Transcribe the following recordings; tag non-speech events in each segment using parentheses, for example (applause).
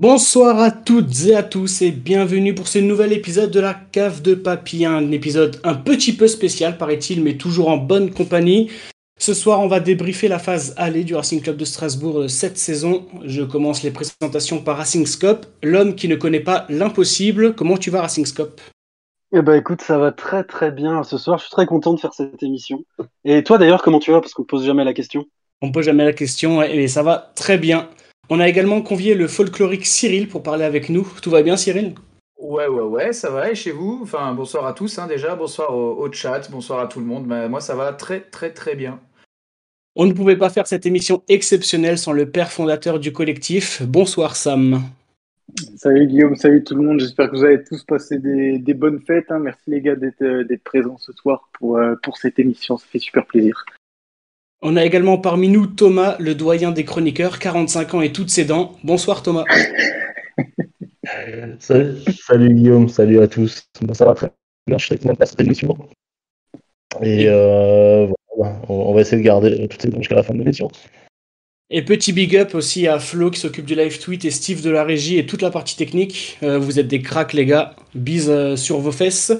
Bonsoir à toutes et à tous et bienvenue pour ce nouvel épisode de la cave de papy, un épisode un petit peu spécial paraît-il mais toujours en bonne compagnie. Ce soir on va débriefer la phase aller du Racing Club de Strasbourg cette saison. Je commence les présentations par Racing Scope, l'homme qui ne connaît pas l'impossible. Comment tu vas Racing Scope? Eh ben écoute, ça va très très bien ce soir. Je suis très content de faire cette émission. Et toi d'ailleurs, comment tu vas? Parce qu'on pose jamais la question. On pose jamais la question et ça va très bien. On a également convié le folklorique Cyril pour parler avec nous. Tout va bien, Cyril? Ouais, ouais, ouais, ça va. Et chez vous? Enfin, bonsoir à tous hein, déjà. Bonsoir au, chat. Bonsoir à tout le monde. Moi, ça va très, très, très bien. On ne pouvait pas faire cette émission exceptionnelle sans le père fondateur du collectif. Bonsoir, Sam. Salut Guillaume, salut tout le monde. J'espère que vous avez tous passé des, bonnes fêtes. Hein. Merci les gars euh, d'être présents ce soir pour, euh, pour cette émission. Ça fait super plaisir. On a également parmi nous Thomas, le doyen des chroniqueurs, 45 ans et toutes ses dents. Bonsoir Thomas. (laughs) salut, Guillaume, salut à tous. ça va très bien, je content de passer l'émission. Et euh, voilà, on va essayer de garder tout ça jusqu'à la fin de l'émission. Et petit big up aussi à Flo qui s'occupe du live tweet et Steve de la régie et toute la partie technique. Euh, vous êtes des cracks les gars. Bise euh, sur vos fesses.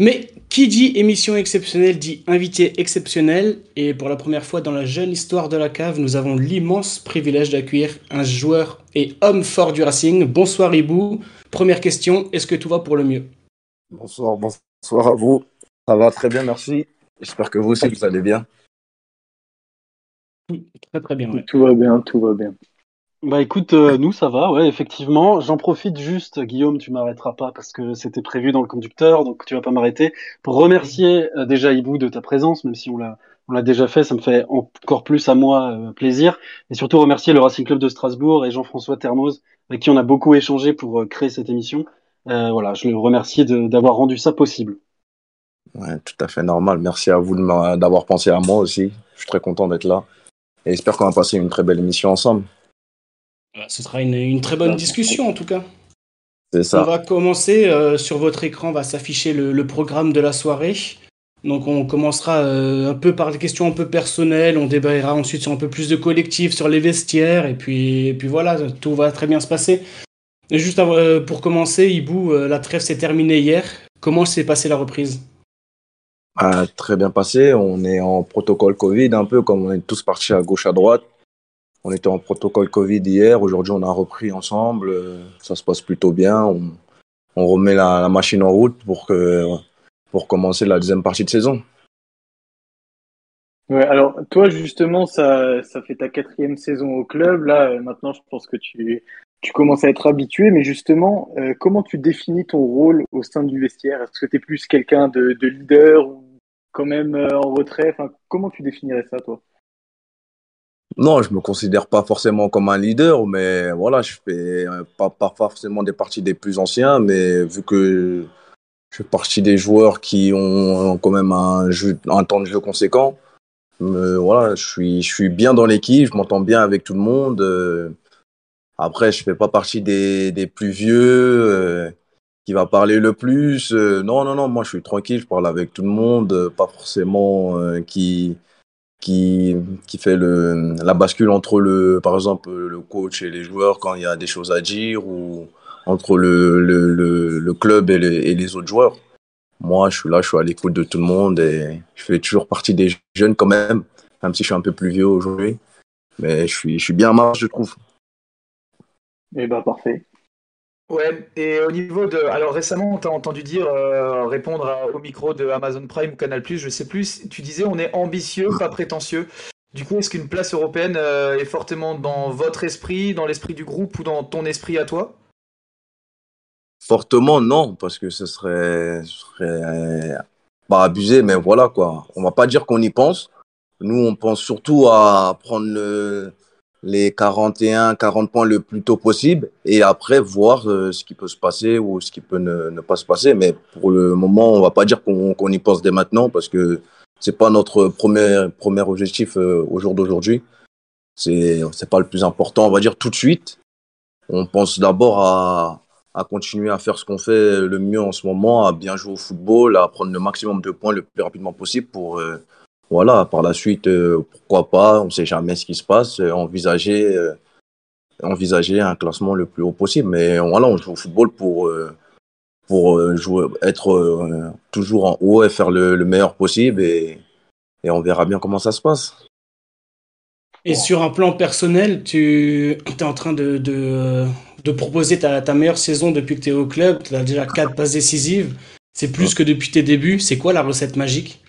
Mais qui dit émission exceptionnelle dit invité exceptionnel. Et pour la première fois dans la jeune histoire de la cave, nous avons l'immense privilège d'accueillir un joueur et homme fort du Racing. Bonsoir Ibou. Première question, est-ce que tout va pour le mieux? Bonsoir, bonsoir à vous. Ça va très bien, merci. J'espère que vous aussi, vous allez bien. Très très bien. Tout va bien, tout va bien. Bah écoute, euh, nous ça va, ouais, effectivement. J'en profite juste, Guillaume, tu m'arrêteras pas parce que c'était prévu dans le conducteur, donc tu vas pas m'arrêter. Pour remercier euh, déjà Ibou de ta présence, même si on l'a on l'a déjà fait, ça me fait encore plus à moi euh, plaisir. Et surtout remercier le Racing Club de Strasbourg et Jean-François Termoz, avec qui on a beaucoup échangé pour créer cette émission. voilà, je le remercie d'avoir rendu ça possible. Ouais, tout à fait normal. Merci à vous d'avoir pensé à moi aussi. Je suis très content d'être là. Et j'espère qu'on va passer une très belle émission ensemble. Ce sera une, très bonne discussion en tout cas. C'est ça. On va commencer. Euh, sur votre écran va s'afficher le, programme de la soirée. Donc on commencera euh, un peu par des questions un peu personnelles, on débattra ensuite sur un peu plus de collectif, sur les vestiaires, et puis, et puis voilà, tout va très bien se passer. Et juste euh, pour commencer, Ibou, la trêve s'est terminée hier. Comment s'est passée la reprise? Ah, Très bien passé, on est en protocole Covid un peu, comme on est tous partis à gauche à droite. On était en protocole Covid hier. Aujourd'hui, on a repris ensemble. Ça se passe plutôt bien. On, remet la, machine en route pour, que, pour commencer la deuxième partie de saison. Ouais, alors toi justement, ça, ça fait ta quatrième saison au club. Là, euh, maintenant, je pense que tu, commences à être habitué. Mais justement, euh, comment tu définis ton rôle au sein du vestiaire? Est-ce que tu es plus quelqu'un de, de, leader ou quand même euh, en retrait? Comment tu définirais ça, toi? Non, je me considère pas forcément comme un leader, mais voilà, je fais euh, pas, forcément des parties des plus anciens, mais vu que je fais partie des joueurs qui ont quand même un, temps de jeu conséquent, voilà, je suis, bien dans l'équipe, je m'entends bien avec tout le monde. Euh. après, je fais pas partie des, des plus vieux euh, qui va parler le plus. non, non, non, moi je suis tranquille, je parle avec tout le monde, pas forcément qui qui, qui fait le, la bascule entre, le, par exemple, le coach et les joueurs quand il y a des choses à dire ou entre le, le, le, club et les, autres joueurs. Moi, je suis là, je suis à l'écoute de tout le monde et je fais toujours partie des jeunes quand même, même si je suis un peu plus vieux aujourd'hui. Mais je suis, je suis bien en marche, je trouve. Eh ben, parfait. Ouais, et au niveau de. Alors récemment, on t'a entendu dire, euh, répondre au micro de Amazon Prime ou Canal, je sais plus, tu disais on est ambitieux, pas prétentieux. Du coup, est-ce qu'une place européenne euh, est fortement dans votre esprit, dans l'esprit du groupe ou dans ton esprit à toi? Fortement, non, parce que ce serait, ce serait pas abusé, mais voilà quoi. On va pas dire qu'on y pense. Nous, on pense surtout à prendre le, les 41, 40 points le plus tôt possible et après voir euh, ce qui peut se passer ou ce qui peut ne, pas se passer. Mais pour le moment, on va pas dire qu'on y pense dès maintenant parce que c'est pas notre premier, premier objectif euh, au jour d'aujourd'hui. C'est c'est pas le plus important, on va dire tout de suite. On pense d'abord à, à continuer à faire ce qu'on fait le mieux en ce moment, à bien jouer au football, à prendre le maximum de points le plus rapidement possible pour euh, voilà, par la suite, euh, pourquoi pas, on ne sait jamais ce qui se passe, euh, envisager envisager un classement le plus haut possible. Mais voilà, on joue au football pour, euh, pour euh, jouer, être euh, toujours en haut et faire le, le meilleur possible. Et, et on verra bien comment ça se passe. Et sur un plan personnel, tu es en train de, de, de proposer ta, ta, meilleure saison depuis que tu es au club. Tu as déjà quatre passes décisives. C'est plus que depuis tes débuts. C'est quoi la recette magique?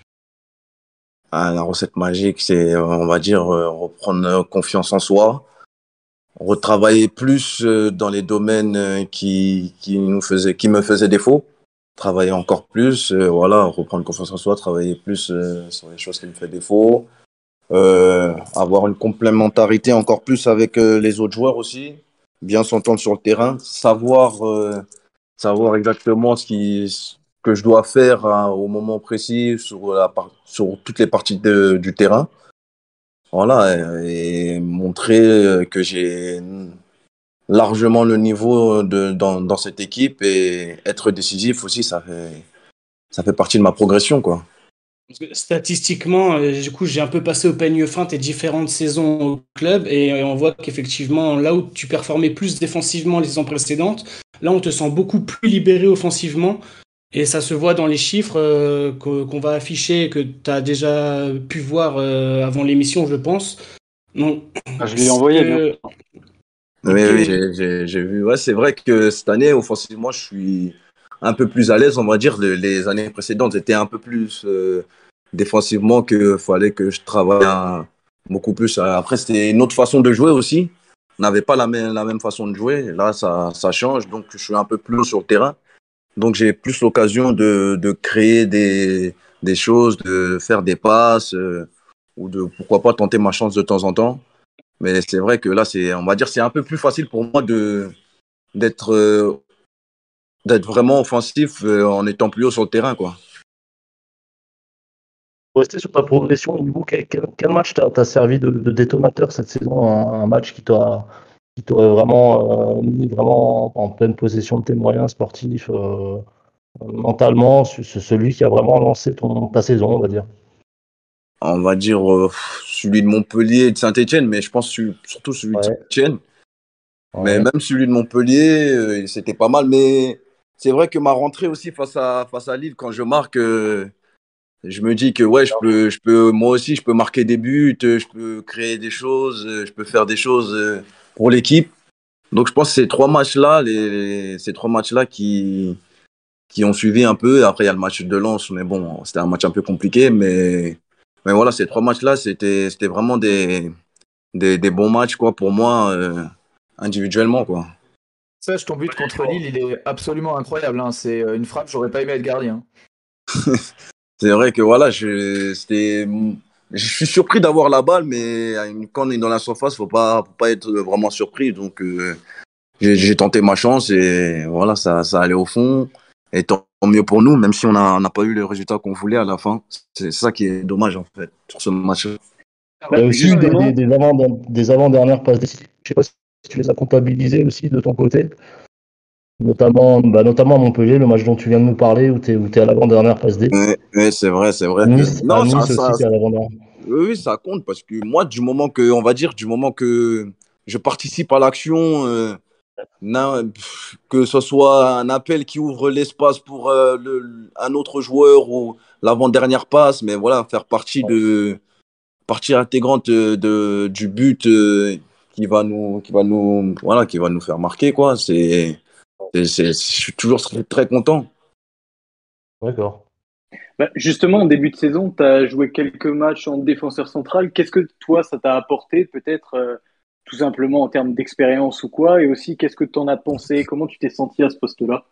La recette magique, c'est, on va dire, reprendre confiance en soi, retravailler plus dans les domaines qui, qui, nous faisaient, qui me faisaient défaut, travailler encore plus, voilà, reprendre confiance en soi, travailler plus sur les choses qui me font défaut, euh, avoir une complémentarité encore plus avec euh, les autres joueurs aussi, bien s'entendre sur le terrain, savoir, euh, savoir exactement ce qui, que je dois faire hein, au moment précis sur, toutes les parties de, du terrain. Voilà, et, montrer que j'ai largement le niveau dans, dans cette équipe et être décisif aussi, ça fait, ça fait partie de ma progression, quoi. Statistiquement, euh, du coup, j'ai un peu passé au peigne fin tes différentes saisons au club et on voit qu'effectivement, là où tu performais plus défensivement les saisons précédentes, là, on te sent beaucoup plus libéré offensivement et ça se voit dans les chiffres euh, qu'on va afficher que tu as déjà pu voir euh, avant l'émission, je pense. Non. Ah, je l'ai envoyé. Que... Oui, oui j'ai vu. Ouais, c'est vrai que cette année, offensivement, je suis un peu plus à l'aise, on va dire. Les, les années précédentes étaient un peu plus euh, défensivement qu'il fallait que je travaille un, beaucoup plus. Après, c'était une autre façon de jouer aussi. On n'avait pas la même, la même façon de jouer. Là, ça, ça change. Donc, je suis un peu plus sur le terrain. Donc, j'ai plus l'occasion de, de créer des, des choses, de faire des passes euh, ou de pourquoi pas tenter ma chance de temps en temps. Mais c'est vrai que là, on va dire, c'est un peu plus facile pour moi euh, d'être vraiment offensif euh, en étant plus haut sur le terrain, quoi. Rester sur ta progression, quel, quel, match t'a servi de, de, détonateur cette saison un, un match qui t'a qui t'aurait vraiment euh, mis vraiment en pleine possession de tes moyens sportifs euh, mentalement, celui qui a vraiment lancé ton, ta saison, on va dire. On va dire euh, celui de Montpellier et de Saint-Etienne, mais je pense surtout celui ouais. de Saint-Etienne. Ouais. Mais même celui de Montpellier, euh, c'était pas mal. Mais c'est vrai que ma rentrée aussi face à, face à Lille, quand je marque, je me dis que ouais, je peux, je peux, moi aussi, je peux marquer des buts, je peux créer des choses, je peux faire des choses pour l'équipe. Donc je pense que ces trois matchs-là, les, ces trois matchs-là qui, qui ont suivi un peu. Après, il y a le match de Lens, mais bon, c'était un match un peu compliqué. Mais, mais voilà, ces trois matchs-là, c'était, vraiment des, des, des, bons matchs quoi, pour moi, euh, individuellement. Quoi. Sage, ton but contre Lille, il est absolument incroyable. Hein. C'est une frappe, j'aurais pas aimé être gardien. (laughs) c'est vrai que voilà, c'était, je suis surpris d'avoir la balle, mais quand on est dans la surface, faut pas, faut pas être vraiment surpris. Donc, euh, j'ai tenté ma chance et voilà, ça, ça allait au fond. Et tant mieux pour nous, même si on n'a pas eu le résultat qu'on voulait à la fin. C'est ça qui est dommage en fait sur ce match. Il y a aussi des, des, des, avant, des avant-dernières passes décisives. Je sais pas si tu les as comptabilisées aussi de ton côté. Notamment, bah, notamment à Montpellier, le match dont tu viens de nous parler, où tu es, es, à l'avant-dernière passe D. Oui, ouais, c'est vrai, c'est vrai. Nice, non, ça, nice ça, aussi, ça, à. Oui, oui, ça compte parce que moi, du moment que, on va dire, du moment que je participe à l'action, euh, que ce soit un appel qui ouvre l'espace pour euh, le, un autre joueur ou l'avant-dernière passe, mais voilà, faire partie de partie intégrante de, de, du but euh, qui va nous qui va nous voilà qui va nous faire marquer quoi c'est je suis toujours très, très content. D'accord. Bah justement en début de saison tu as joué quelques matchs en défenseur central. Qu'est-ce que toi ça t'a apporté peut-être euh, tout simplement en termes d'expérience ou quoi? Et aussi qu'est-ce que tu en as pensé? Comment tu t'es senti à ce poste là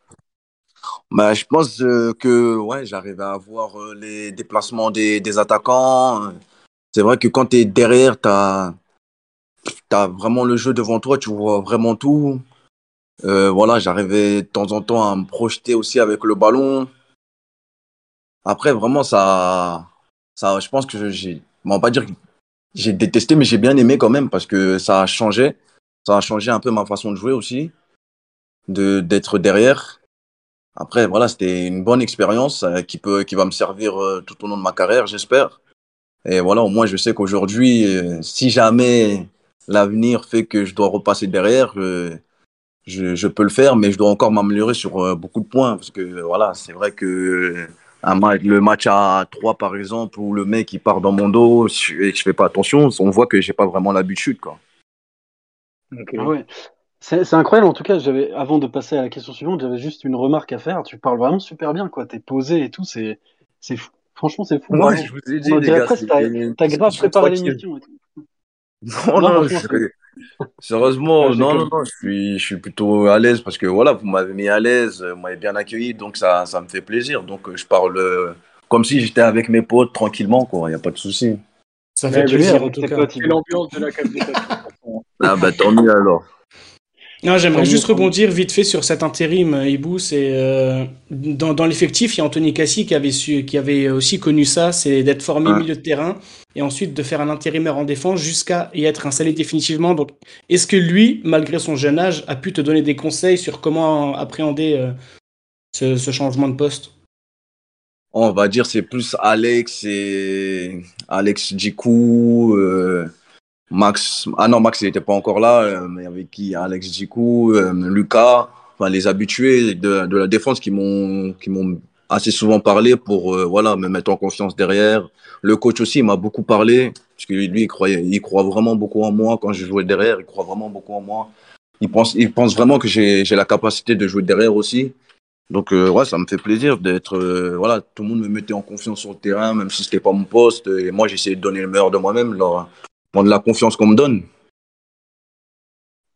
bah, je pense euh, que ouais, j'arrive à voir euh, les déplacements des, des attaquants. C'est vrai que quand tu es derrière, tu as, as, vraiment le jeu devant toi, tu vois vraiment tout. Euh, voilà, j'arrivais de temps en temps à me projeter aussi avec le ballon. Après, vraiment, ça, ça je pense que j'ai, on va pas dire que j'ai détesté, mais j'ai bien aimé quand même parce que ça a changé. Ça a changé un peu ma façon de jouer aussi, de d'être derrière. Après, voilà, c'était une bonne expérience euh, qui peut, qui va me servir euh, tout au long de ma carrière, j'espère. Et voilà, au moins, je sais qu'aujourd'hui, euh, si jamais l'avenir fait que je dois repasser derrière, je, peux le faire, mais je dois encore m'améliorer sur euh, beaucoup de points. Parce que voilà, c'est vrai que un match, le match à 3 par exemple, où le mec il part dans mon dos et que je fais pas attention, on voit que j'ai pas vraiment l'habitude. Quoi. Okay. Ah ouais. C'est incroyable, en tout cas, j'avais, avant de passer à la question suivante, j'avais juste une remarque à faire. Tu parles vraiment super bien, quoi. T'es posé et tout, c'est, c'est fou. Franchement, c'est fou. Moi, je vous ai dit, les gars, t'as grave préparé l'émission. (laughs) Non, non, non je... sérieusement, non, non, non, je suis, je suis plutôt à l'aise parce que voilà, vous m'avez mis à l'aise, vous m'avez bien accueilli, donc ça, ça me fait plaisir. Donc, je parle euh, comme si j'étais avec mes potes tranquillement, quoi. Il n'y a pas de souci. Ça fait plaisir, en tout cas. C'est l'ambiance de la capitale. (laughs) ah, bah, tant mieux alors. Non, j'aimerais juste rebondir vite fait sur cet intérim, euh, Ibou. C'est euh, dans, dans l'effectif, il y a Anthony Cassi qui avait su, qui avait aussi connu ça, c'est d'être formé Ouais. milieu de terrain et ensuite de faire un intérimaire en défense jusqu'à y être installé définitivement. Donc, est-ce que lui, malgré son jeune âge, a pu te donner des conseils sur comment appréhender euh, ce, ce changement de poste? On va dire c'est plus Alex et Alex Djikou, euh, Max. Ah non, Max n'était pas encore là, euh, mais avec qui? Alex Djikou, euh, Lucas, enfin les habitués de, de la défense qui m'ont assez souvent parlé pour euh, voilà me mettre en confiance derrière. Le coach aussi m'a beaucoup parlé parce que lui il croyait, il croit vraiment beaucoup en moi quand je jouais derrière, il croit vraiment beaucoup en moi. Il pense, il pense vraiment que j'ai la capacité de jouer derrière aussi. Donc ouais, ça me fait plaisir d'être voilà, tout le monde me mettait en confiance sur le terrain, même si c'était pas mon poste. Et moi, j'essayais de donner le meilleur de moi-même, prendre la confiance qu'on me donne.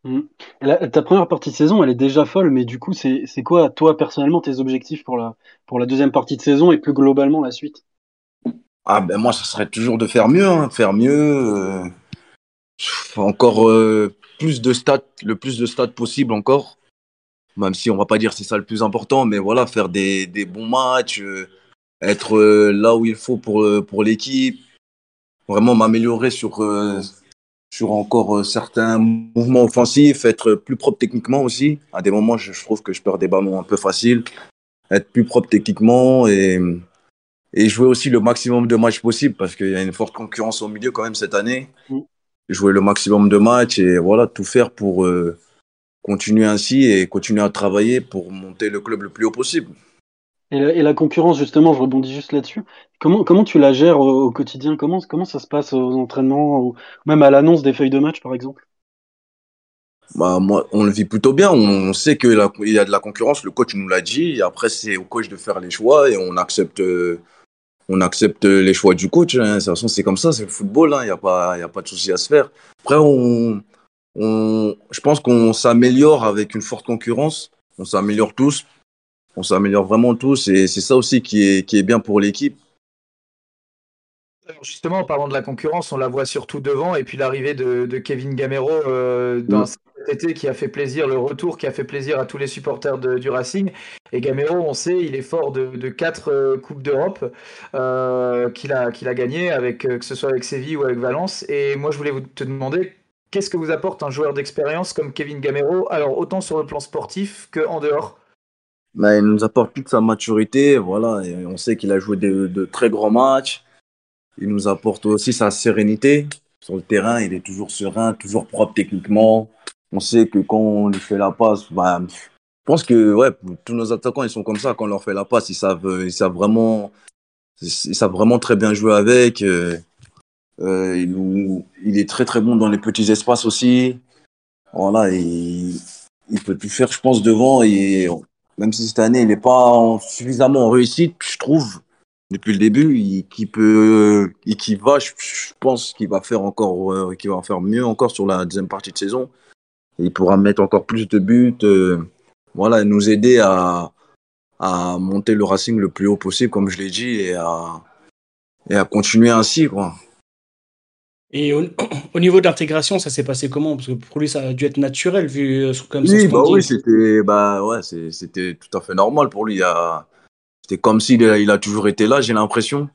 Mmh. La, ta première partie de saison, elle est déjà folle, mais du coup, c'est quoi, toi, personnellement, tes objectifs pour la, pour la deuxième partie de saison et plus globalement la suite? Ah ben moi, ça serait toujours de faire mieux, hein, faire mieux, euh, encore euh, plus de stats, le plus de stats possible encore. Même si on va pas dire c'est ça le plus important, mais voilà, faire des, des bons matchs, euh, être là où il faut pour, pour l'équipe, vraiment m'améliorer sur, euh, sur encore euh, certains mouvements offensifs, être plus propre techniquement aussi. À des moments, je, je trouve que je perds des ballons un peu faciles. Être plus propre techniquement et, et jouer aussi le maximum de matchs possible parce qu'il y a une forte concurrence au milieu quand même cette année. Jouer le maximum de matchs et voilà, tout faire pour euh, continuer ainsi et continuer à travailler pour monter le club le plus haut possible. Et la, concurrence, justement, je rebondis juste là-dessus. Comment, comment tu la gères au, quotidien? Comment, comment ça se passe aux entraînements ou même à l'annonce des feuilles de match, par exemple? Bah, moi, on le vit plutôt bien. On sait qu'il y a de la concurrence. Le coach nous l'a dit. Après, c'est au coach de faire les choix et on accepte, on accepte les choix du coach. Hein. De toute façon, c'est comme ça. C'est le football. hein. Il n'y a pas, a pas de souci à se faire. Après, on, on, je pense qu'on s'améliore avec une forte concurrence. On s'améliore tous. On s'améliore vraiment tous. Et c'est ça aussi qui est, qui est bien pour l'équipe. Alors justement, en parlant de la concurrence, on la voit surtout devant, et puis l'arrivée de, de Kevin Gamero euh, dans cet été qui a fait plaisir, le retour qui a fait plaisir à tous les supporters de- du Racing. Et Gamero, on sait, il est fort de, de quatre euh, Coupes d'Europe euh, qu'il a, qu'il a gagné, avec, que ce soit avec Séville ou avec Valence. Et moi, je voulais vous, te demander, qu'est-ce que vous apporte un joueur d'expérience comme Kevin Gamero, alors autant sur le plan sportif qu'en dehors Mais il nous apporte toute sa maturité, voilà. Et on sait qu'il a joué de, de très grands matchs. Il nous apporte aussi sa sérénité sur le terrain. Il est toujours serein, toujours propre techniquement. On sait que quand on lui fait la passe, bah, je pense que ouais, tous nos attaquants ils sont comme ça. Quand on leur fait la passe, ils savent, ils savent vraiment, ils savent vraiment très bien jouer avec. Euh, euh, il, nous- il est très très bon dans les petits espaces aussi. Voilà, il, il peut tout faire, je pense, devant. Et même si cette année, il n'est pas en- suffisamment en réussite, je trouve, depuis le début, il, qui peut, et qui va, je, pense qu'il va faire encore, euh, qu'il va faire mieux encore sur la deuxième partie de saison. Il pourra mettre encore plus de buts, euh, voilà, nous aider à, à monter le Racing le plus haut possible, comme je l'ai dit, et à, et à continuer ainsi, quoi. Et au, (clears throat) au niveau de l'intégration, ça s'est passé comment? Parce que pour lui, ça a dû être naturel, vu euh, comme Oui, bah oui, c'était bah ouais, c'était tout à fait normal pour lui. C'était comme s'il a, il a toujours été là, j'ai l'impression.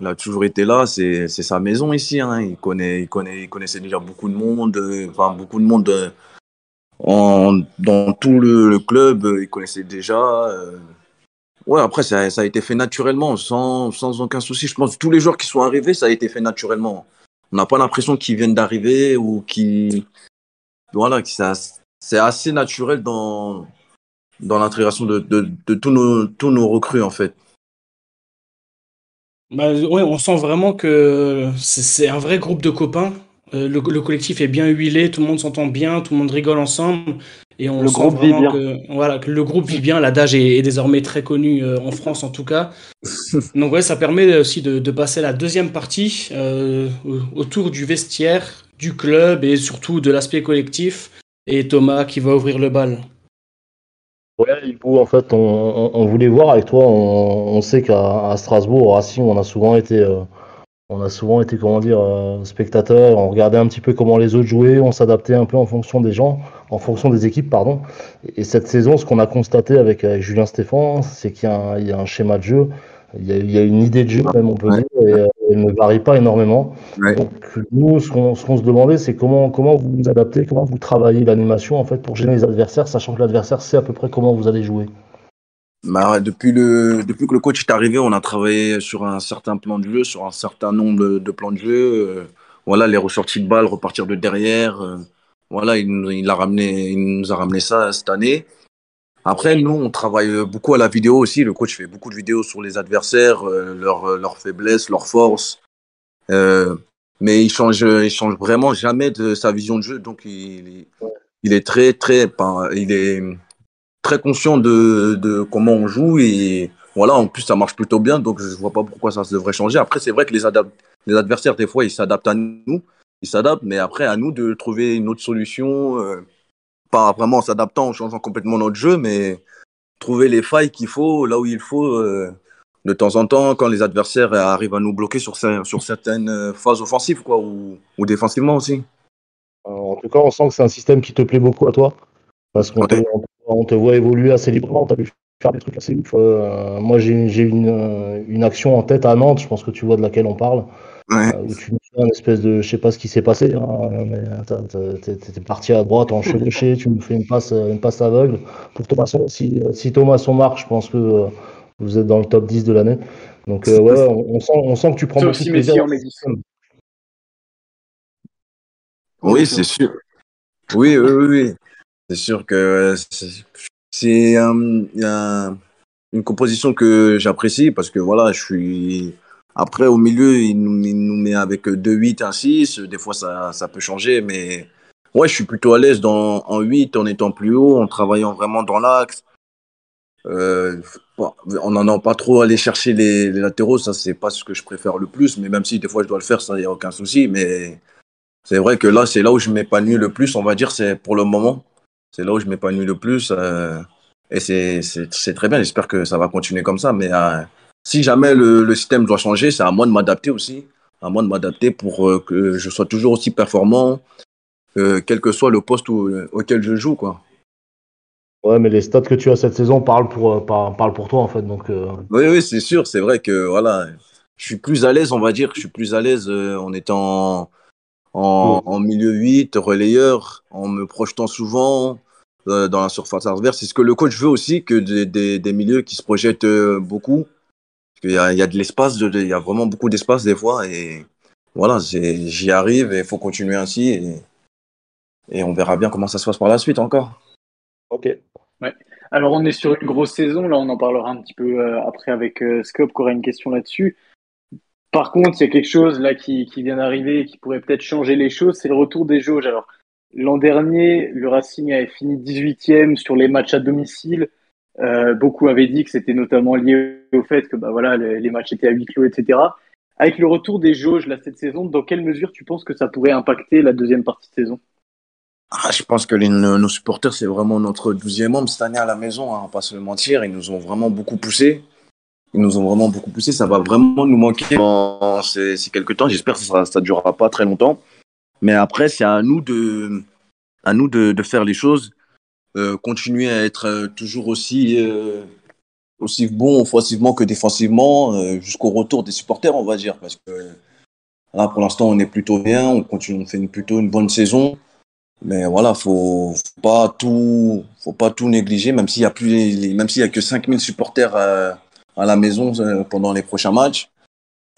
Il a toujours été là, c'est sa maison ici. Hein. Il, connaît, il, connaît, il connaissait déjà beaucoup de monde, euh, enfin beaucoup de monde euh, en, dans tout le, le club, euh, il connaissait déjà. euh. Ouais, après, ça, ça a été fait naturellement, sans, sans aucun souci. Je pense que tous les joueurs qui sont arrivés, ça a été fait naturellement. On n'a pas l'impression qu'ils viennent d'arriver ou qui voilà, c'est assez naturel dans, dans l'intégration de, tous, nos, recrues, en fait. Bah, on sent vraiment que c'est un vrai groupe de copains. Euh, le, collectif est bien huilé, tout le monde s'entend bien, tout le monde rigole ensemble. Et on le sent groupe vit vraiment bien. que, voilà, que le groupe vit bien. L'adage est, est désormais très connu euh, en France, en tout cas. (laughs) Donc, ouais, ça permet aussi de, de passer à la deuxième partie euh, autour du vestiaire, du club et surtout de l'aspect collectif. Et Thomas qui va ouvrir le bal. Ouais, en fait, on, on, on voulait voir avec toi. On, on sait qu'à à Strasbourg, au Racing, on a souvent été, euh, on a souvent été, comment dire, euh, spectateurs. On regardait un petit peu comment les autres jouaient. On s'adaptait un peu en fonction des gens, en fonction des équipes, pardon. Et, et cette saison, ce qu'on a constaté avec, avec Julien Stéphan, c'est qu'il y, a un- il y a un schéma de jeu. Il y, a, il y a une idée de jeu, même, on peut Ouais. dire, et euh, elle ne varie pas énormément. Ouais. Donc, nous, ce qu'on se demandait, c'est comment, comment vous vous adaptez, comment vous travaillez l'animation, en fait, pour gêner les adversaires, sachant que l'adversaire sait à peu près comment vous allez jouer. Bah, depuis, le, depuis que le coach est arrivé, on a travaillé sur un certain plan de jeu, sur un certain nombre de, de plans de jeu. Euh, voilà, les ressorties de balles, repartir de derrière. euh, voilà, il, il, a ramené, il nous a ramené ça cette année. Après, nous, on travaille beaucoup à la vidéo aussi. Le coach fait beaucoup de vidéos sur les adversaires, euh, leurs faiblesses, leurs forces. Euh, mais il change, il change vraiment jamais de sa vision de jeu. Donc, il, est très, très, il est très conscient de, de comment on joue et voilà, en plus ça marche plutôt bien, donc je vois pas pourquoi ça devrait changer. Après, c'est vrai que les adversaires, des fois, ils s'adaptent à nous, ils s'adaptent, mais après, à nous de trouver une autre solution, euh, pas vraiment en s'adaptant, en changeant complètement notre jeu, mais trouver les failles qu'il faut, là où il faut, euh, de temps en temps, quand les adversaires arrivent à nous bloquer sur, cer- sur certaines euh, phases offensives, quoi, ou, ou défensivement aussi. Euh, en tout cas, on sent que c'est un système qui te plaît beaucoup à toi, parce qu'on te, Ouais. on te- on te voit évoluer assez librement, tu as pu faire des trucs assez ouf. Euh, moi, j'ai euh, une action en tête à Nantes, je pense que tu vois de laquelle on parle, Ouais. euh, où tu nous fais un espèce de, je sais pas ce qui s'est passé, hein, mais t'es parti à droite en chevauché, tu me fais une passe, une passe aveugle. Pour Thomasson, si, si Thomasson marque, je pense que euh, vous êtes dans le top 10 de l'année. Donc, euh, ouais, on, on sent, on sent que tu prends Sauf beaucoup de plaisir. Messi en dans met ce 10. système. Oui, c'est sûr. Oui, oui, oui, oui. C'est sûr que c'est- c'est euh, un- une composition que j'apprécie parce que voilà, je suis. Après, au milieu, il nous, met avec 2-8, 1-6. Des fois, ça, ça peut changer, mais ouais, je suis plutôt à l'aise en 8 en étant plus haut, en travaillant vraiment dans l'axe. Euh, en n'en pas trop aller chercher les, latéraux, ça, c'est pas ce que je préfère le plus, mais même si des fois je dois le faire, ça, il n'y a aucun souci. Mais c'est vrai que là, c'est là où je m'épanouis le plus, on va dire, c'est pour le moment. C'est là où je m'épanouis le plus. euh, et c'est très bien, j'espère que ça va continuer comme ça. Mais euh, si jamais le, le système doit changer, c'est à moi de m'adapter aussi. À moi de m'adapter pour euh, que je sois toujours aussi performant, euh, quel que soit le poste où- auquel je joue. Quoi. Ouais, mais les stats que tu as cette saison parlent pour, euh, par- parlent pour toi, en fait. Donc, euh, Oui, oui, c'est sûr. C'est vrai que voilà, je suis plus à l'aise, on va dire. Je suis plus à l'aise euh, en étant en, en milieu 8, relayeur, en me projetant souvent euh, dans la surface adverse. C'est ce que le coach veut aussi, que des, des, des milieux qui se projettent euh, beaucoup. Y a, il y a de l'espace, il y a vraiment beaucoup d'espace des fois. Et voilà, j'y arrive et il faut continuer ainsi. Et, et on verra bien comment ça se passe par la suite encore. ok. Alors, on est sur une grosse saison. Là, on en parlera un petit peu euh, après avec euh, Scope, qui aura une question là-dessus. Par contre, il y a quelque chose là qui, qui vient d'arriver et qui pourrait peut-être changer les choses, c'est le retour des jauges. Alors, l'an dernier, le Racing avait fini 18e sur les matchs à domicile. Euh, beaucoup avaient dit que c'était notamment lié au fait que bah, voilà, les, matchs étaient à huis clos, etc. Avec le retour des jauges là, cette saison, dans quelle mesure tu penses que ça pourrait impacter la deuxième partie de saison? Ah, je pense que les- nos supporters, c'est vraiment notre douzième homme cette année à la maison, hein, on pas se le mentir. Ils nous ont vraiment beaucoup poussé. Ils nous ont vraiment beaucoup poussé. Ça va vraiment nous manquer dans ces, quelques temps. J'espère que ça ne durera pas très longtemps. Mais après, c'est à nous de, à nous de faire les choses, euh, continuer à être euh, toujours aussi, euh, aussi bon offensivement que défensivement, jusqu'au retour des supporters, on va dire. Parce que là, pour l'instant, on est plutôt bien. On continue, on fait plutôt une bonne saison. Mais voilà, faut, faut pas tout, faut pas tout négliger, même s'il y a plus, même s'il y a que 5000 supporters à la maison pendant les prochains matchs.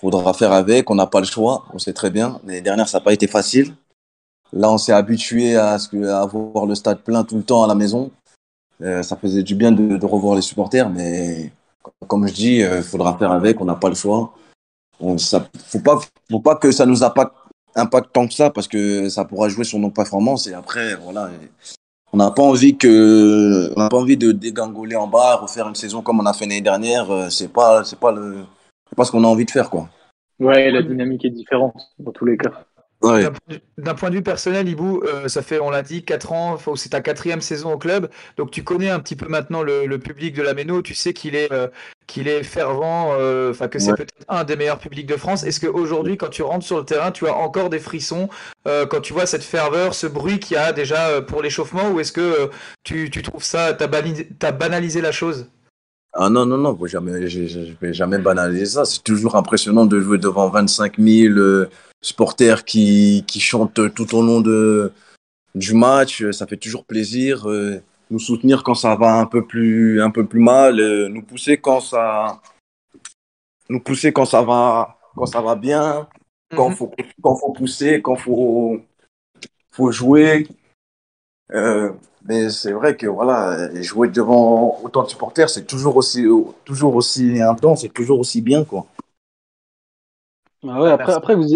faudra faire avec. On n'a pas le choix. On sait très bien. L'année dernière, ça n'a pas été facile. Là, on s'est habitué à, ce le stade plein tout le temps à la maison. Euh, ça faisait du bien de, revoir les supporters, mais comme je dis, il euh, faudra faire avec. On n'a pas le choix. Il ne faut pas, que ça nous impacte, impacte tant que ça, parce que ça pourra jouer sur nos performances. Et après, voilà. On n'a pas envie de dégangoler en bas, refaire une saison comme on a fait l'année dernière. Euh, c'est pas, c'est pas le, pas ce qu'on a envie de faire, quoi. Ouais, la dynamique est différente dans tous les cas. D'un point de vue personnel, Ibou, euh, ça fait, on l'a dit, 4 ans, c'est ta quatrième saison au club, donc tu connais un petit peu maintenant le, public de la Méno, tu sais qu'il est, euh, qu'il est fervent, euh, enfin que c'est peut-être un des meilleurs publics de France. Est-ce qu'aujourd'hui, quand tu rentres sur le terrain, tu as encore des frissons quand tu vois cette ferveur, ce bruit qu'il y a déjà pour l'échauffement, ou est-ce que tu, tu, trouves ça, tu as, as, banalisé la chose? Ah non, non, non, jamais, je ne vais jamais banaliser ça. C'est toujours impressionnant de jouer devant 25 000 supporters qui, qui chantent tout au long de, du match. Ça fait toujours plaisir. Euh, nous soutenir quand ça va un peu plus, un peu plus mal, euh, nous pousser quand ça, nous pousser quand ça va, quand ça va bien, quand mhm. faut, quand faut pousser, quand faut, faut jouer. Euh, mais c'est vrai que voilà, jouer devant autant de supporters, c'est toujours aussi, toujours aussi intense, c'est toujours aussi bien quoi. Ah ouais, après, après vous,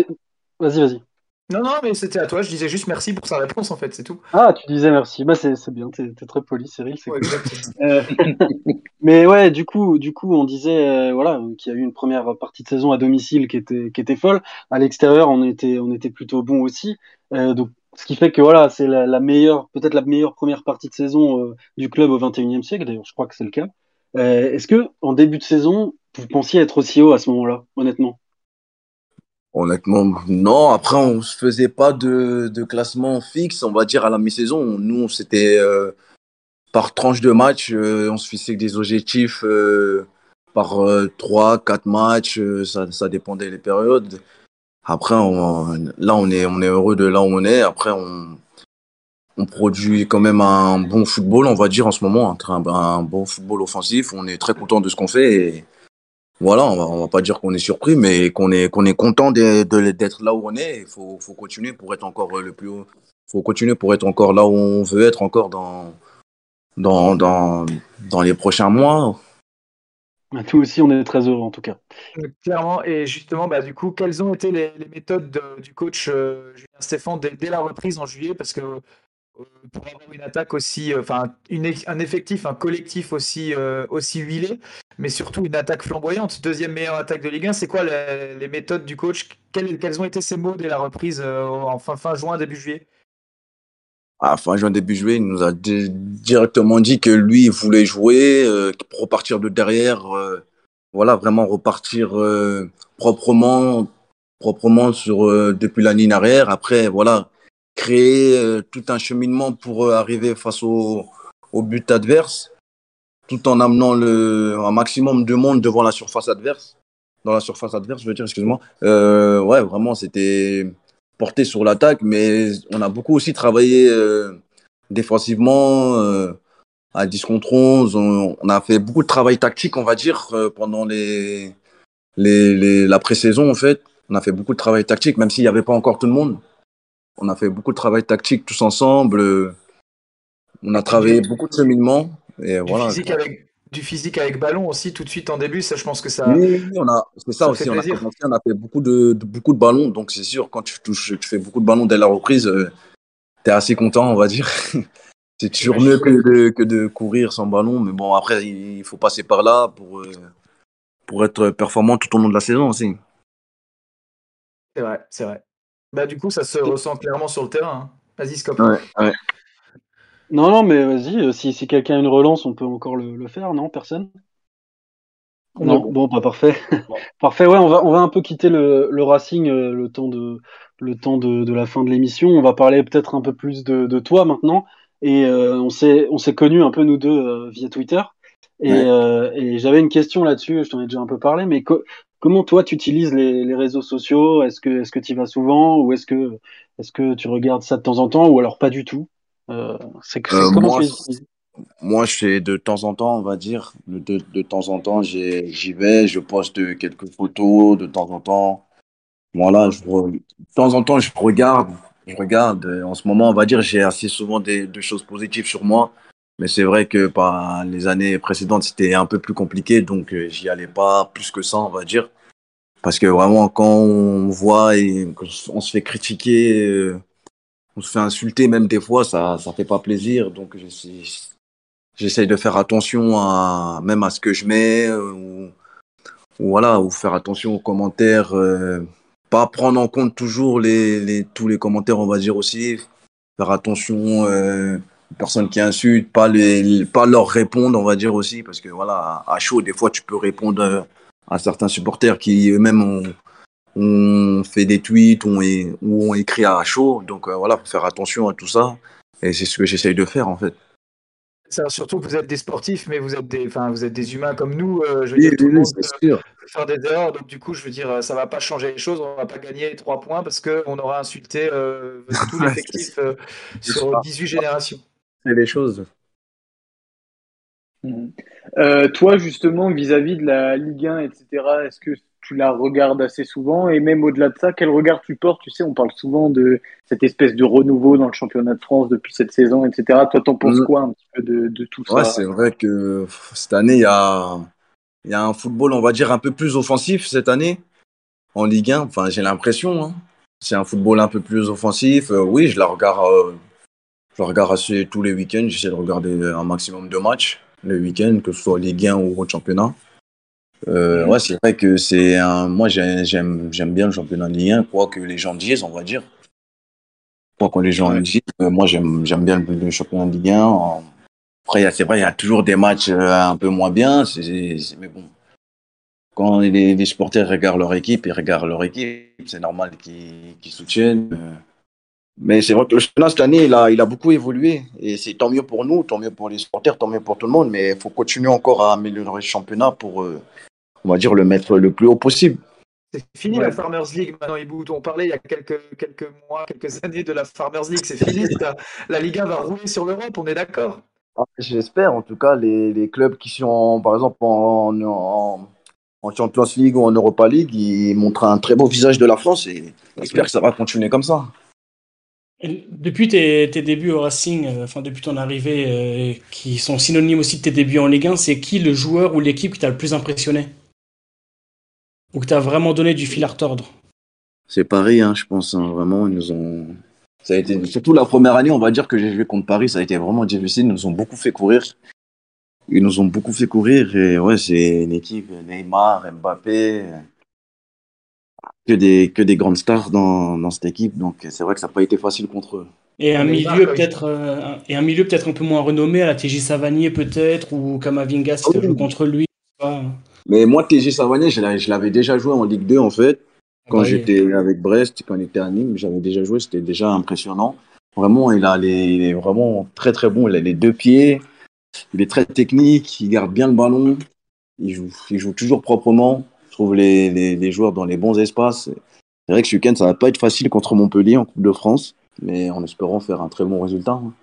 Vas-y, vas-y. Non, non, mais c'était à toi. Je disais juste merci pour sa réponse, en fait, c'est tout. Ah, tu disais merci. Bah, c'est bien, t'es es très poli, Cyril. Ouais, (laughs) euh, mais ouais, du coup, du coup, on disait euh, voilà qu'il y a eu une première partie de saison à domicile qui était, qui était folle. À l'extérieur, on était, on était plutôt bon aussi. Euh, donc, ce qui fait que voilà, c'est la, la, meilleure, peut-être la meilleure première partie de saison du club au 21e siècle. D'ailleurs, je crois que c'est le cas. Est-ce que en début de saison, vous pensiez être aussi haut à ce moment-là, honnêtement? Honnêtement, non. Après, on se faisait pas de, classement fixe, on va dire, à la mi-saison. Nous, c'était euh, par tranche de match. Euh, on se fixait des objectifs euh, par 3, 4 matchs. ça, dépendait des périodes. Après, là, on est, on est heureux de là où on est. Après, on, on produit quand même un bon football, on va dire, en ce moment. Un, un bon football offensif. On est très content de ce qu'on fait. Voilà, on va, va pas dire qu'on est surpris, mais qu'on est, qu'on est content d'être là où on est. Il faut, faut, continuer pour être encore le plus haut. faut continuer pour être encore là où on veut être encore dans, dans, dans, dans les prochains mois. Bah, nous aussi, on est très heureux en tout cas. Clairement, et justement, bah, du coup, quelles ont été les, méthodes du coach euh, Julien Stéphane dès, la reprise en juillet? Parce que euh, pour avoir une attaque aussi, euh, enfin, un effectif, un collectif aussi, euh, aussi huilé, mais surtout une attaque flamboyante. Deuxième meilleure attaque de Ligue 1. C'est quoi les, méthodes du coach? Quels, ont été ses mots dès la reprise en fin, juin, début juillet? Ah, fin juin, début juillet, il nous a directement dit que lui, il voulait jouer, repartir de derrière, voilà, vraiment repartir proprement, proprement sur, depuis la ligne arrière. Après, voilà, créer euh, tout un cheminement pour euh, arriver face au, but adverse, tout en amenant le, un maximum de monde devant la surface adverse. Dans la surface adverse, je veux dire, excuse-moi. Euh, ouais, vraiment, c'était porté sur l'attaque, mais on a beaucoup aussi travaillé défensivement, à 10 contre 11. On, a fait beaucoup de travail tactique, on va dire, pendant les, les la pré-saison, en fait. On a fait beaucoup de travail tactique, même s'il n'y avait pas encore tout le monde. On a fait beaucoup de travail tactique tous ensemble. On a travaillé beaucoup de cheminement. Et du, voilà. physique avec, du physique avec ballon aussi, tout de suite en début, ça, je pense que ça. Oui, on a, c'est ça, aussi. On a, on a, fait beaucoup de, beaucoup de ballons. Donc, c'est sûr, quand tu, touches, tu fais beaucoup de ballons dès la reprise, euh, tu es assez content, on va dire. (laughs) c'est toujours mieux que de, que de courir sans ballon. Mais bon, après, il faut passer par là pour, euh, pour être performant tout au long de la saison aussi. C'est vrai, c'est vrai. Bah, du coup, ça se ressent clairement sur le terrain. Hein. Vas-y, Scop. Non, non, mais vas-y, euh, si, si quelqu'un a une relance, on peut encore le, faire, non Personne? Non, bon, pas parfait. (laughs) parfait, ouais, on va, on va un peu quitter le, le Racing euh, le temps, de, le temps de, de la fin de l'émission. On va parler peut-être un peu plus de, de toi maintenant. Et euh, on s'est connus un peu, nous deux, via Twitter. Et, et j'avais une question là-dessus, je t'en ai déjà un peu parlé, mais Comment toi tu utilises les, réseaux sociaux? Est-ce que est-ce que tu y vas souvent? Ou est-ce que est-ce que tu regardes ça de temps en temps? Ou alors pas du tout? Euh, C'est euh, comment moi, moi, je fais de temps en temps, on va dire. De, de temps en temps, j'y vais, je poste quelques photos de temps en temps. Voilà, je, de temps en temps, je regarde. Je regarde. En ce moment, on va dire, j'ai assez souvent des, de choses positives sur moi. Mais c'est vrai que par les années précédentes, c'était un peu plus compliqué. Donc, euh, j'y allais pas plus que ça, on va dire. Parce que vraiment, quand on voit et qu'on se fait critiquer, euh, on se fait insulter même des fois, ça ça fait pas plaisir. Donc, j'essaye de faire attention à, même à ce que je mets. euh, ou, ou voilà, ou faire attention aux commentaires. euh, pas prendre en compte toujours les, les, tous les commentaires, on va dire aussi. Faire attention euh, aux personnes qui insultent, pas, les, pas leur répondre, on va dire aussi. Parce que voilà, à chaud, des fois, tu peux répondre euh, à certains supporters qui eux-mêmes ont, ont fait des tweets ont, ou ont écrit à chaud. Donc euh, voilà, faut faire attention à tout ça. Et c'est ce que j'essaye de faire en fait. Ça, surtout que vous êtes des sportifs, mais vous êtes des, enfin, vous êtes des humains comme nous. euh, je veux Oui, dire, tout oui, le monde c'est peut sûr. faire des erreurs. Donc, du coup, je veux dire, ça va pas changer les choses. On va pas gagner trois points parce qu'on aura insulté euh, (laughs) tout l'effectif euh, sur ça. 18 générations. C'est les choses. Mhm. Euh, toi, justement, vis-à-vis de la Ligue 1, etc., est-ce que tu la regardes assez souvent? Et même au-delà de ça, quel regard tu portes? Tu sais, on parle souvent de cette espèce de renouveau dans le championnat de France depuis cette saison, etc. Toi, t'en penses Mm. quoi un petit peu de, de tout Ouais, ça? c'est vrai que pff, cette année, il y a, y a un football, on va dire, un peu plus offensif cette année en Ligue 1. Enfin, j'ai l'impression. Hein. C'est un football un peu plus offensif. Euh, oui, je la regarde, euh, je regarde assez tous les week-ends. J'essaie de regarder un maximum de matchs le week-end, que ce soit Ligue 1 ou au championnat. Euh, ouais, c'est vrai que c'est un. Moi, j'ai- j'aime, bien le championnat de Ligue 1, quoi que les gens disent, on va dire. Quoi que les gens Ouais. disent. Euh, moi, j'aime, bien le, le championnat de Ligue 1. En- Après, c'est vrai, il y a toujours des matchs euh, un peu moins bien. mais bon, quand les, les supporters regardent leur équipe, ils regardent leur équipe. C'est normal qu'ils qu'ils soutiennent. Mais c'est vrai que le championnat cette année, il a, il a beaucoup évolué. Et c'est tant mieux pour nous, tant mieux pour les supporters, tant mieux pour tout le monde. Mais il faut continuer encore à améliorer le championnat pour, euh, on va dire, le mettre le plus haut possible. C'est fini Ouais. la Farmers League maintenant, Ibout. On parlait il y a quelques, quelques mois, quelques années de la Farmers League. C'est fini. La, 1 va rouler sur l'Europe, on est d'accord? Ah, J'espère, en tout cas, les, les clubs qui sont, par exemple, en, en, en Champions League ou en Europa League, ils montrent un très beau visage de la France et j'espère que ça va continuer comme ça. Depuis tes, débuts au Racing, euh, enfin depuis ton arrivée, euh, qui sont synonymes aussi de tes débuts en Ligue 1, c'est qui le joueur ou l'équipe qui t'a le plus impressionné? Ou que t'as vraiment donné du fil à retordre? C'est Paris, hein, je pense, hein, vraiment, ils nous ont. Ça a été, surtout la première année, on va dire que j'ai joué contre Paris, ça a été vraiment difficile. Ils nous ont beaucoup fait courir. Ils nous ont beaucoup fait courir et ouais, c'est une équipe Neymar, Mbappé, que des, que des grandes stars dans, dans cette équipe. Donc c'est vrai que ça n'a pas été facile contre eux. Et un Mais milieu peut-être euh, un- et un milieu peut-être un peu moins renommé à la TJ Savanier peut-être ou Kamavinga si Ah tu contre lui. Mais moi, TG Savanier, je l'avais je l'avais déjà joué en Ligue 2 en fait. Quand Bah, j'étais avec Brest, quand on était à Nîmes, j'avais déjà joué, c'était déjà impressionnant. Vraiment, il, a les, il est vraiment très très bon. Il a les deux pieds, il est très technique, il garde bien le ballon, il joue, il joue toujours proprement. Trouve les, les, les joueurs dans les bons espaces. C'est vrai que ce week-end, ça va pas être facile contre Montpellier en Coupe de France, mais en espérant faire un très bon résultat. hein.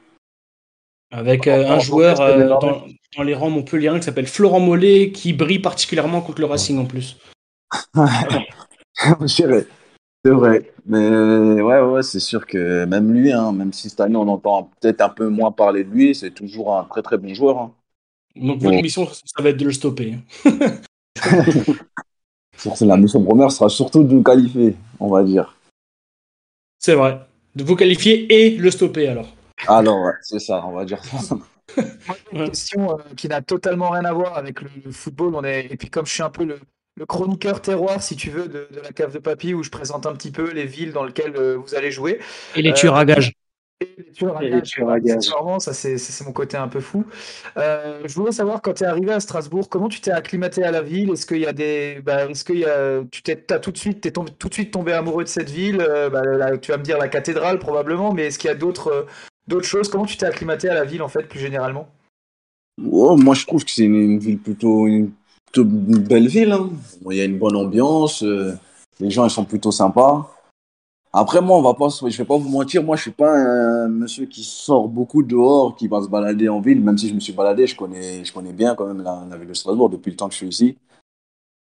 Avec euh, un joueur euh, dans, dans les rangs montpelliérains qui s'appelle Florent Mollet qui brille particulièrement contre le Racing en plus. (laughs) C'est vrai. C'est vrai. Mais ouais, ouais, c'est sûr que même lui, hein, même si cette année on entend peut-être un peu moins parler de lui, c'est toujours un très très bon joueur. hein. Donc votre mission ça va être de le stopper. (laughs) (laughs) La mission première sera surtout de nous qualifier, on va dire. C'est vrai. De vous qualifier et le stopper alors. Alors, ouais, c'est ça, on va dire ça. Une question euh, qui n'a totalement rien à voir avec le, le football. On est... Et puis comme je suis un peu le, le chroniqueur terroir, si tu veux, de, de la cave de papy, où je présente un petit peu les villes dans lesquelles euh, vous allez jouer. Et les Euh, tueurs à gages. Et les tueurs à gages, accessoirement, ça c'est mon côté un peu fou. Euh, je voudrais savoir quand tu es arrivé à Strasbourg, comment tu t'es acclimaté à la ville? Est-ce qu'il y a des, bah, est-ce qu'il y a, tu t'es, t'as tout de suite, t'es tombé, tout de suite tombé amoureux de cette ville? Euh, bah, là, tu vas me dire la cathédrale probablement, mais est-ce qu'il y a d'autres, euh, d'autres choses? Comment tu t'es acclimaté à la ville en fait plus généralement? Oh, moi, je trouve que c'est une, une ville plutôt une, plutôt une belle ville. hein. Bon, Il y a une bonne ambiance, les gens ils sont plutôt sympas. Après, moi, on va pas, je vais pas vous mentir, moi, je suis pas un monsieur qui sort beaucoup dehors, qui va se balader en ville, même si je me suis baladé, je connais, je connais bien quand même la, ville de Strasbourg depuis le temps que je suis ici.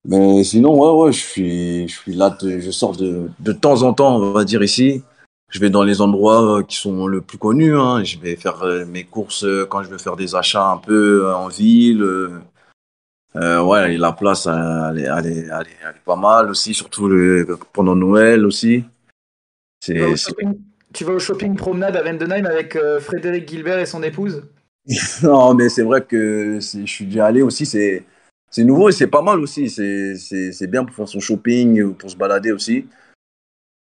Mais sinon, ouais, ouais, je suis, je suis là, je sors de, de temps en temps, on va dire ici. Je vais dans les endroits euh, qui sont le plus connus, hein. Je vais faire euh, mes courses euh, quand je veux faire des achats un peu en ville. ouais, la place, elle est, elle est, pas mal aussi, surtout pendant Noël aussi. Tu vas, au shopping, tu vas au shopping promenade à Vendenheim avec euh, Frédéric Gilbert et son épouse? (laughs) Non, mais c'est vrai que je suis déjà allé aussi. C'est nouveau et c'est pas mal aussi. C'est bien pour faire son shopping, pour se balader aussi.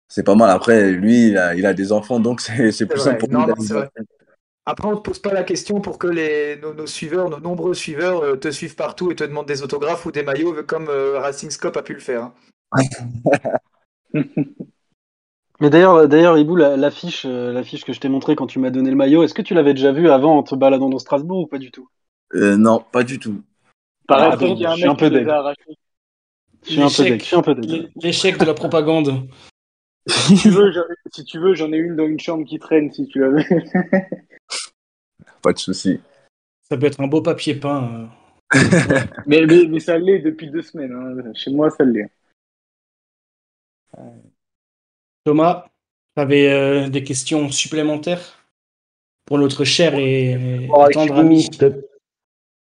C'est pas mal. Après, lui, il a, il a des enfants, donc (laughs) c'est plus simple pour Non, lui non. Après, on ne te pose pas la question pour que les, nos, nos suiveurs, nos nombreux suiveurs, euh, te suivent partout et te demandent des autographes ou des maillots, comme euh, Racing Scope a pu le faire. hein. (laughs) Mais d'ailleurs, d'ailleurs, Ibou, la- l'affiche, euh, l'affiche que je t'ai montrée quand tu m'as donné le maillot, est-ce que tu l'avais déjà vue avant en te baladant dans Strasbourg ou pas du tout? Euh, non, pas du tout. Pareil, Ah, je suis un peu deg. Je suis un peu L'échec. deg. Je suis un peu deg. L'é- L'échec de la propagande. (laughs) Si tu veux, j'en- si tu veux, j'en ai une dans une chambre qui traîne, si tu la veux. (laughs) Pas de souci. Ça peut être un beau papier peint. euh. mais, mais, mais ça l'est depuis deux semaines. hein. Chez moi, ça l'est. Thomas, tu avais des questions supplémentaires pour notre cher et, et tendre ami?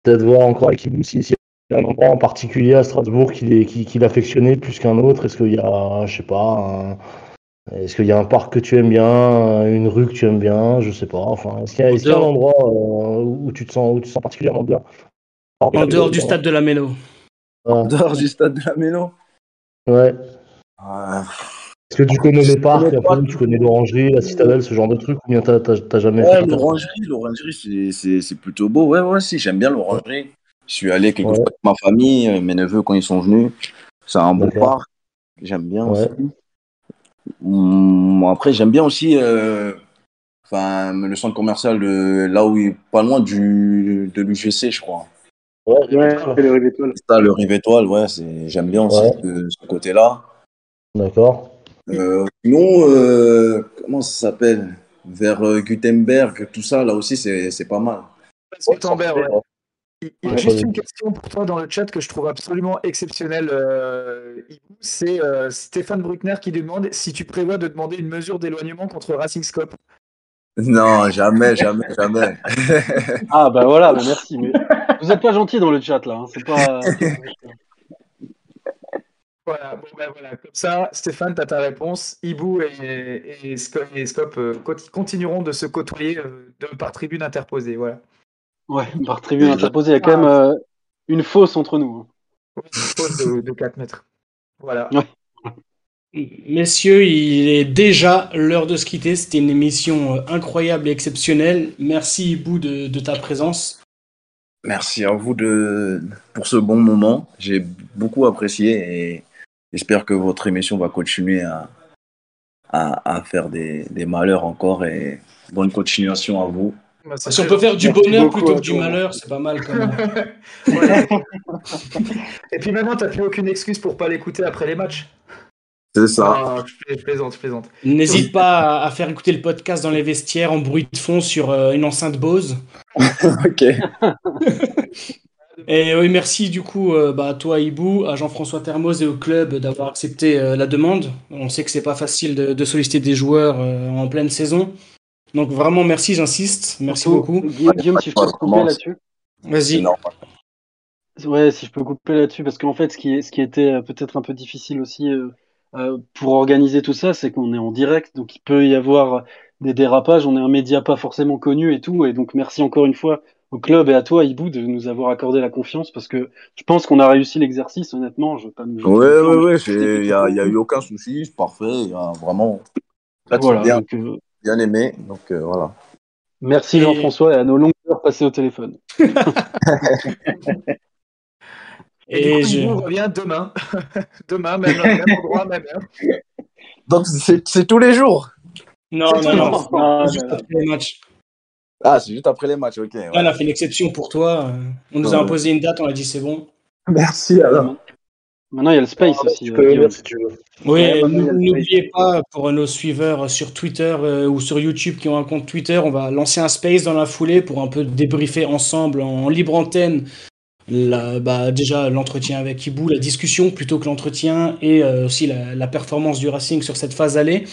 Peut-être voir encore avec si s'il y a un endroit en particulier à Strasbourg qu'il est- qu'il qu'il affectionnait plus qu'un autre. Est-ce qu'il y a, je sais pas, un- est-ce qu'il y a un parc que tu aimes bien, une rue que tu aimes bien, je sais pas. Enfin, est-ce qu'il y a, y un endroit euh, où tu te sens, où tu te sens particulièrement bien? En dehors du stade de la Méno. Ouais. Dehors du stade de la Méno. Ouais. Euh, Est-ce que tu connais les parcs, tu connais l'orangerie, la citadelle, ce genre de trucs, ou bien t'as t'as- t'as jamais Ouais, fait l'orangerie, l'orangerie, c'est- c'est c'est plutôt beau. Ouais, ouais, si, j'aime bien l'orangerie. Je suis allé quelques Ouais. fois avec ma famille, euh, mes neveux quand ils sont venus. C'est un beau parc. J'aime bien Ouais. aussi. Hum, après, j'aime bien aussi euh, enfin, le centre commercial de, là où il est pas loin du, de l'UGC, je crois. Ouais, le rêve étoile. Ça, le Rive Étoile, ouais, c'est, j'aime bien aussi ce côté-là. D'accord. Euh, sinon, euh, comment ça s'appelle? Vers euh, Gutenberg, tout ça, là aussi, c'est, c'est pas mal. Gutenberg, ouais. Il y a juste une question pour toi dans le chat que je trouve absolument exceptionnelle, euh. C'est euh, Stéphane Bruckner qui demande si tu prévois de demander une mesure d'éloignement contre Racing Scope. Non, jamais, jamais, jamais. (laughs) Ah bah voilà, bah merci. Mais vous êtes pas gentil dans le chat là. hein, C'est pas. (laughs) Voilà, bon, ben voilà, comme ça, Stéphane, tu as ta réponse. Ibou et, et, Sco- et Scope euh, conti- continueront de se côtoyer euh, de, par tribune interposée. Voilà. Ouais, par tribune interposée, il y a quand même euh, une fausse entre nous. hein. Une pause de, de 4 mètres. Voilà. Messieurs, il est déjà l'heure de se quitter. C'était une émission incroyable et exceptionnelle. Merci Ibou de, de ta présence. Merci à vous de, pour ce bon moment. J'ai beaucoup apprécié et j'espère que votre émission va continuer à, à, à faire des, des malheurs encore et bonne continuation à vous. Bah, Si on peut faire du Merci bonheur beaucoup plutôt que du malheur, c'est pas mal quand même. (laughs) Et puis maintenant, t'as plus aucune excuse pour pas l'écouter après les matchs. C'est ça. Ah, je, pla- je plaisante, je plaisante. N'hésite pas à, à faire écouter le podcast dans les vestiaires en bruit de fond sur euh, une enceinte Bose. (laughs) ok. (laughs) Et oui, merci du coup euh, bah, à toi Ibou, à Jean-François Termoz et au club d'avoir accepté euh, la demande. On sait que c'est pas facile de, de solliciter des joueurs euh, en pleine saison. Donc vraiment merci, j'insiste. Merci Surtout, beaucoup. Guillaume, Guillaume, si je peux couper là-dessus. Vas-y. Ouais, si je peux couper là-dessus, parce qu'en fait, ce qui est, ce qui était peut-être un peu difficile aussi pour organiser tout ça, c'est qu'on est en direct, donc il peut y avoir des dérapages. On est un média pas forcément connu et tout, et donc merci encore une fois au club et à toi, Ibou, de nous avoir accordé la confiance, parce que je pense qu'on a réussi l'exercice. Honnêtement, je veux pas nous. Ouais, ouais, ouais. Il n'y a, y a eu aucun souci. C'est parfait. Y a vraiment Là, Voilà, bien, donc, euh, bien aimé. Donc euh, voilà. merci Et- Jean-François et à nos longues heures passées au téléphone. (laughs) Et, Et coup, je- revient demain. (laughs) demain, même, même endroit, même heure. Donc c'est tous les jours. Non, C'est non, non. Non, Juste non. Ah, c'est juste après les matchs, ok. ouais. On a fait une exception pour toi. On nous a imposé une date, on a dit c'est bon. Merci alors. Maintenant, il y a le space Ah, aussi. tu euh, peux venir si tu veux. Oui, ouais. n'oubliez pas, pour nos suiveurs sur Twitter euh, ou sur YouTube qui ont un compte Twitter, on va lancer un space dans la foulée pour un peu débriefer ensemble en libre antenne. la- bah, déjà l'entretien avec Ibou, la discussion plutôt que l'entretien et euh, aussi la, la performance du Racing sur cette phase allée.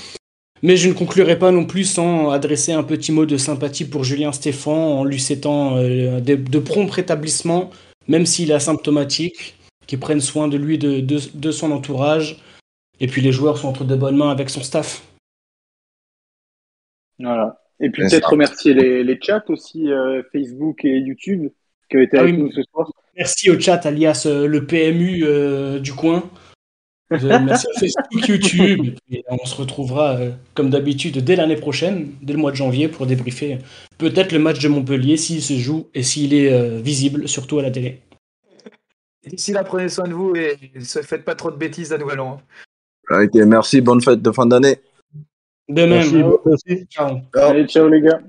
Mais je ne conclurai pas non plus sans adresser un petit mot de sympathie pour Julien Stéphan en lui souhaitant euh, de, de prompt rétablissement, même s'il est asymptomatique, qu'il prenne soin de lui, de, de, de son entourage. Et puis les joueurs sont entre de bonnes mains avec son staff. Voilà. Et puis peut-être remercier les, les chats aussi, euh, Facebook et YouTube, qui ont été Ah avec oui. nous ce soir. Merci au chat, alias euh, le PMU euh, du coin. Euh, merci à Facebook, YouTube. Et on se retrouvera, euh, comme d'habitude, dès l'année prochaine, dès le mois de janvier, pour débriefer peut-être le match de Montpellier, s'il se joue et s'il est euh, visible, surtout à la télé. D'ici là, prenez soin de vous et ne faites pas trop de bêtises à Nouvel An. Ok, merci, bonne fête de fin d'année. De même. Merci, hein. merci aussi. Ciao. Ciao. Allez, ciao les gars.